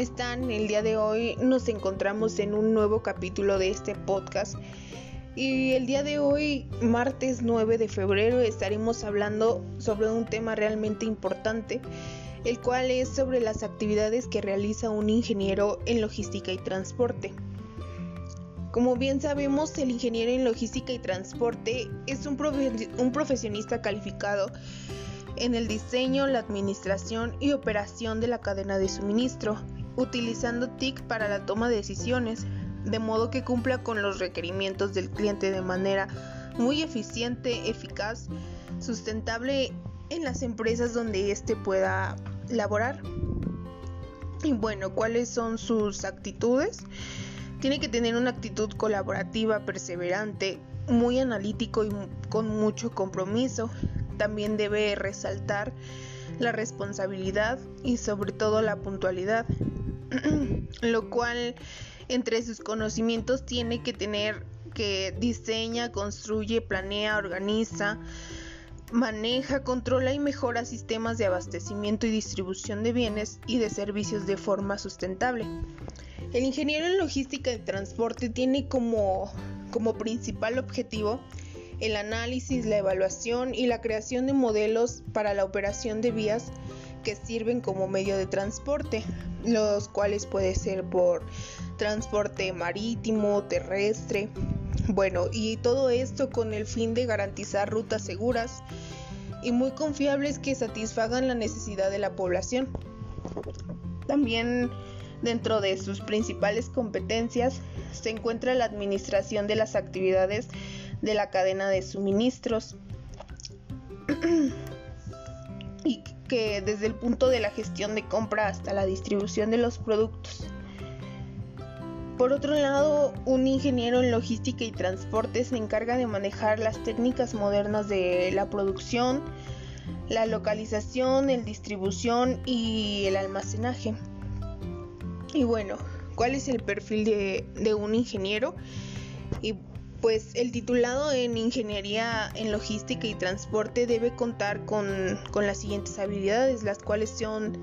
están? El día de hoy nos encontramos en un nuevo capítulo de este podcast. Y el día de hoy, martes 9 de febrero, estaremos hablando sobre un tema realmente importante, el cual es sobre las actividades que realiza un ingeniero en logística y transporte. Como bien sabemos, el ingeniero en logística y transporte es un, un profesionista calificado en el diseño, la administración y operación de la cadena de suministro, utilizando TIC para la toma de decisiones, de modo que cumpla con los requerimientos del cliente de manera muy eficiente, eficaz, sustentable en las empresas donde éste pueda laborar. Y bueno, ¿cuáles son sus actitudes? Tiene que tener una actitud colaborativa, perseverante, muy analítico y con mucho compromiso también debe resaltar la responsabilidad y sobre todo la puntualidad, lo cual entre sus conocimientos tiene que tener que diseña, construye, planea, organiza, maneja, controla y mejora sistemas de abastecimiento y distribución de bienes y de servicios de forma sustentable. El ingeniero en logística y transporte tiene como, como principal objetivo el análisis, la evaluación y la creación de modelos para la operación de vías que sirven como medio de transporte, los cuales puede ser por transporte marítimo, terrestre, bueno, y todo esto con el fin de garantizar rutas seguras y muy confiables que satisfagan la necesidad de la población. También dentro de sus principales competencias se encuentra la administración de las actividades de la cadena de suministros que desde el punto de la gestión de compra hasta la distribución de los productos. Por otro lado, un ingeniero en logística y transporte se encarga de manejar las técnicas modernas de la producción, la localización, el distribución y el almacenaje. Y bueno, ¿cuál es el perfil de, un ingeniero? Pues el titulado en Ingeniería en Logística y Transporte debe contar con, las siguientes habilidades, las cuales son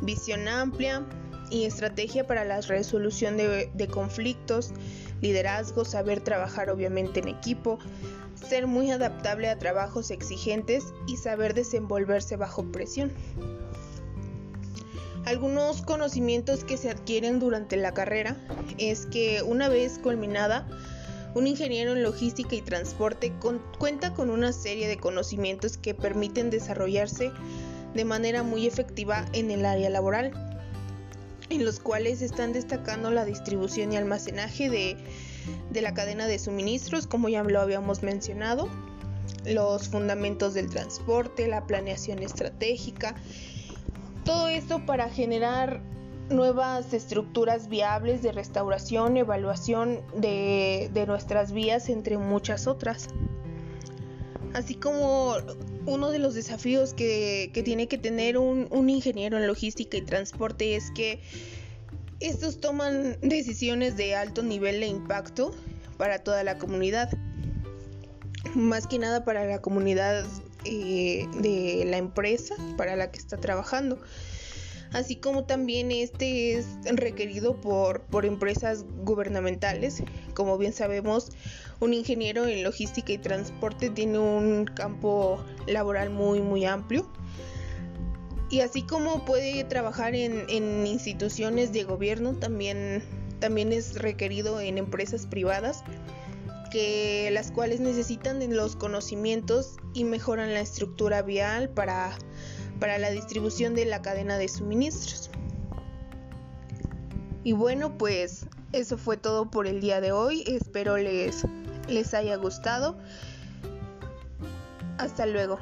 visión amplia y estrategia para la resolución de, de conflictos, liderazgo, saber trabajar obviamente en equipo, ser muy adaptable a trabajos exigentes y saber desenvolverse bajo presión. Algunos conocimientos que se adquieren durante la carrera es que una vez culminada un ingeniero en logística y transporte cuenta con una serie de conocimientos que permiten desarrollarse de manera muy efectiva en el área laboral, en los cuales están destacando la distribución y almacenaje de, la cadena de suministros, como ya lo habíamos mencionado, los fundamentos del transporte, la planeación estratégica, todo esto para generar nuevas estructuras viables de restauración, evaluación de, nuestras vías, entre muchas otras. Así como uno de los desafíos que, tiene que tener un, un, ingeniero en logística y transporte es que estos toman decisiones de alto nivel de impacto para toda la comunidad. Más que nada para la comunidad eh, de la empresa para la que está trabajando así como también este es requerido por, por empresas gubernamentales. Como bien sabemos, un ingeniero en logística y transporte tiene un campo laboral muy muy amplio. Y así como puede trabajar en, en instituciones de gobierno, también, también es requerido en empresas privadas que las cuales necesitan los conocimientos y mejoran la estructura vial para para la distribución de la cadena de suministros. Y bueno, pues eso fue todo por el día de hoy. Espero les, les haya gustado. Hasta luego.